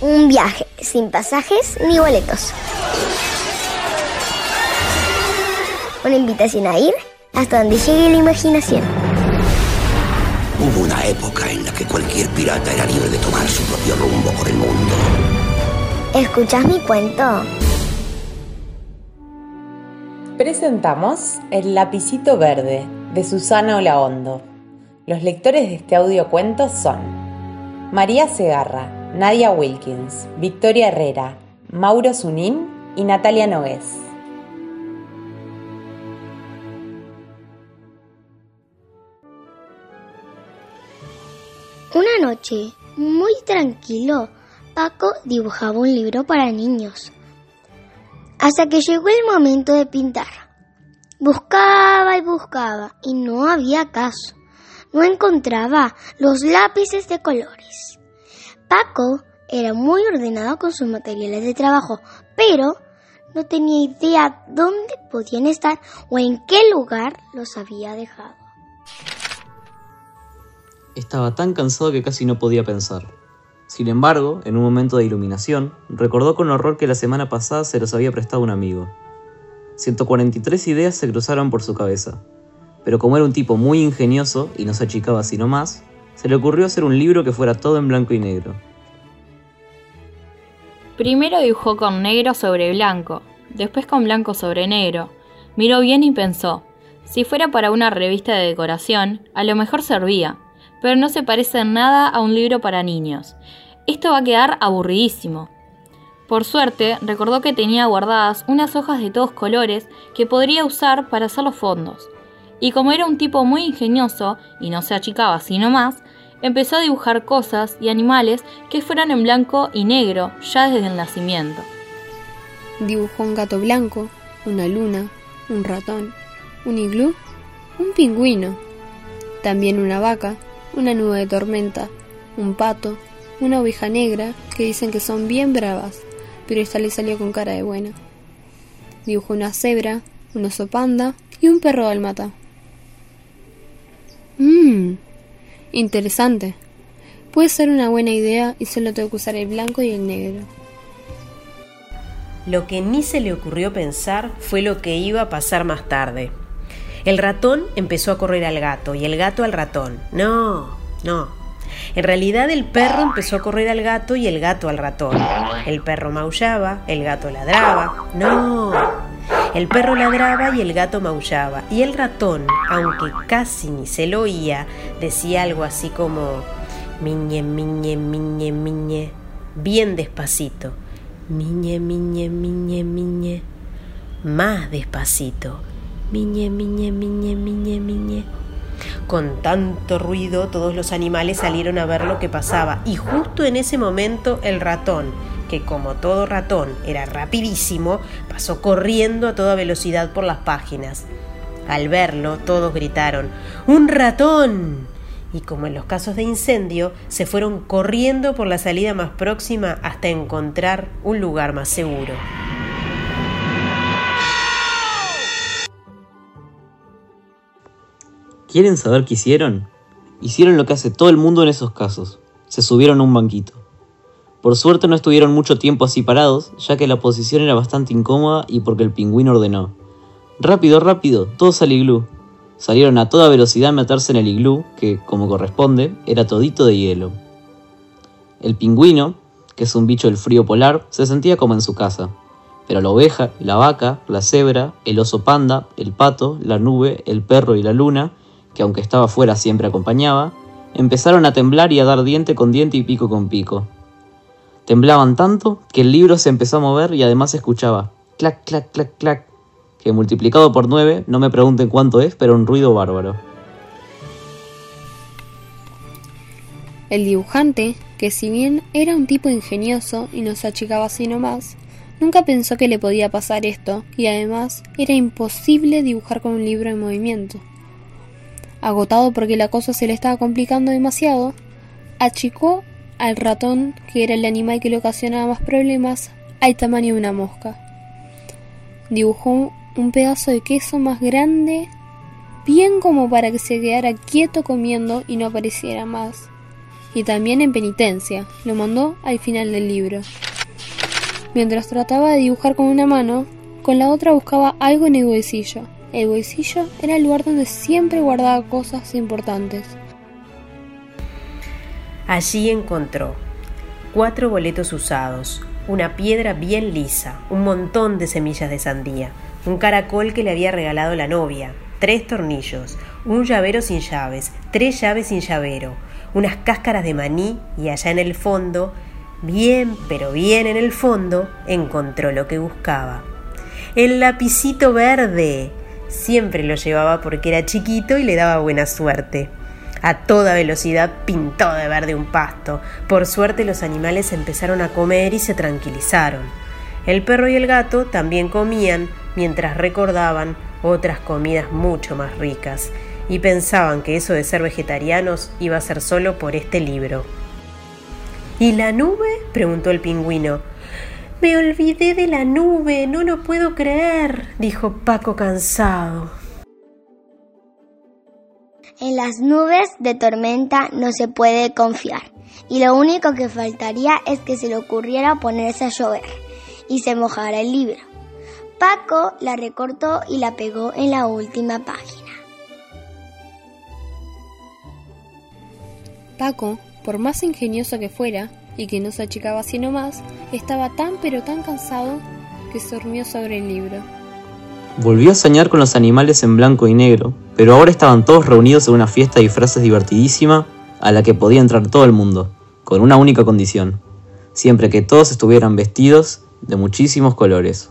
Un viaje sin pasajes ni boletos. Una invitación a ir hasta donde llegue la imaginación. Hubo una época en la que cualquier pirata era libre de tomar su propio rumbo por el mundo. ¿Escuchás mi cuento? Presentamos El lapicito verde de Susana Olaondo. Los lectores de este audiocuento son María Segarra, Nadia Wilkins, Victoria Herrera, Mauro Zunín y Natalia Nogués. Una noche, muy tranquilo, Paco dibujaba un libro para niños. Hasta que llegó el momento de pintar. Buscaba y buscaba y no había caso. No encontraba los lápices de colores. Paco era muy ordenado con sus materiales de trabajo, pero no tenía idea dónde podían estar o en qué lugar los había dejado. Estaba tan cansado que casi no podía pensar. Sin embargo, en un momento de iluminación, recordó con horror que la semana pasada se los había prestado un amigo. 143 ideas se cruzaron por su cabeza, pero como era un tipo muy ingenioso y no se achicaba sino más, se le ocurrió hacer un libro que fuera todo en blanco y negro. Primero dibujó con negro sobre blanco, después con blanco sobre negro. Miró bien y pensó, si fuera para una revista de decoración, a lo mejor servía, pero no se parece en nada a un libro para niños. Esto va a quedar aburridísimo. Por suerte, recordó que tenía guardadas unas hojas de todos colores que podría usar para hacer los fondos. Y como era un tipo muy ingenioso y no se achicaba sino más, empezó a dibujar cosas y animales que fueran en blanco y negro ya desde el nacimiento. Dibujó un gato blanco, una luna, un ratón, un iglú, un pingüino, también una vaca, una nube de tormenta, un pato, una oveja negra que dicen que son bien bravas, pero esta le salió con cara de buena. Dibujó una cebra, un oso panda y un perro dalmata. Mmm, interesante. Puede ser una buena idea y solo tengo que usar el blanco y el negro. Lo que ni se le ocurrió pensar fue lo que iba a pasar más tarde. El ratón empezó a correr al gato y el gato al ratón. No, no. En realidad el perro empezó a correr al gato y el gato al ratón. El perro maullaba, el gato ladraba. No. El perro ladraba y el gato maullaba. Y el ratón, aunque casi ni se lo oía, decía algo así como miñe, miñe, miñe, miñe, bien despacito. Miñe, miñe, miñe, miñe. Más despacito. Miñe, miñe, miñe, miñe, miñe. Con tanto ruido todos los animales salieron a ver lo que pasaba y justo en ese momento el ratón, que como todo ratón era rapidísimo, pasó corriendo a toda velocidad por las páginas. Al verlo todos gritaron ¡Un ratón! Y como en los casos de incendio, se fueron corriendo por la salida más próxima hasta encontrar un lugar más seguro. ¿Quieren saber qué hicieron? Hicieron lo que hace todo el mundo en esos casos. Se subieron a un banquito. Por suerte no estuvieron mucho tiempo así parados, ya que la posición era bastante incómoda y porque el pingüino ordenó. Rápido, rápido, todos al iglú. Salieron a toda velocidad a meterse en el iglú, que, como corresponde, era todito de hielo. El pingüino, que es un bicho del frío polar, se sentía como en su casa. Pero la oveja, la vaca, la cebra, el oso panda, el pato, la nube, el perro y la luna que aunque estaba fuera siempre acompañaba, empezaron a temblar y a dar diente con diente y pico con pico. Temblaban tanto que el libro se empezó a mover y además escuchaba clac, clac, clac, clac, que multiplicado por nueve, no me pregunten cuánto es, pero un ruido bárbaro. El dibujante, que si bien era un tipo ingenioso y no se achicaba así nomás, nunca pensó que le podía pasar esto y además era imposible dibujar con un libro en movimiento. Agotado porque la cosa se le estaba complicando demasiado, achicó al ratón, que era el animal que le ocasionaba más problemas, al tamaño de una mosca. Dibujó un pedazo de queso más grande, bien como para que se quedara quieto comiendo y no apareciera más. y también en penitencia. Lo mandó al final del libro. Mientras trataba de dibujar con una mano, con la otra buscaba algo en el bolsillo. El bolsillo era el lugar donde siempre guardaba cosas importantes. Allí encontró cuatro boletos usados, una piedra bien lisa, un montón de semillas de sandía, un caracol que le había regalado la novia, tres tornillos, un llavero sin llaves, tres llaves sin llavero, unas cáscaras de maní y allá en el fondo, bien pero bien en el fondo, encontró lo que buscaba. El lapicito verde. Siempre lo llevaba porque era chiquito y le daba buena suerte. A toda velocidad pintó de verde un pasto. Por suerte los animales empezaron a comer y se tranquilizaron. El perro y el gato también comían mientras recordaban otras comidas mucho más ricas y pensaban que eso de ser vegetarianos iba a ser solo por este libro. ¿Y la nube? preguntó el pingüino. Me olvidé de la nube, no lo puedo creer, dijo Paco cansado. En las nubes de tormenta no se puede confiar, y lo único que faltaría es que se le ocurriera ponerse a llover y se mojara el libro. Paco la recortó y la pegó en la última página. Paco, por más ingenioso que fuera, y que no se achicaba sino más, estaba tan pero tan cansado que se durmió sobre el libro. Volvió a soñar con los animales en blanco y negro, pero ahora estaban todos reunidos en una fiesta de disfraces divertidísima a la que podía entrar todo el mundo, con una única condición, siempre que todos estuvieran vestidos de muchísimos colores.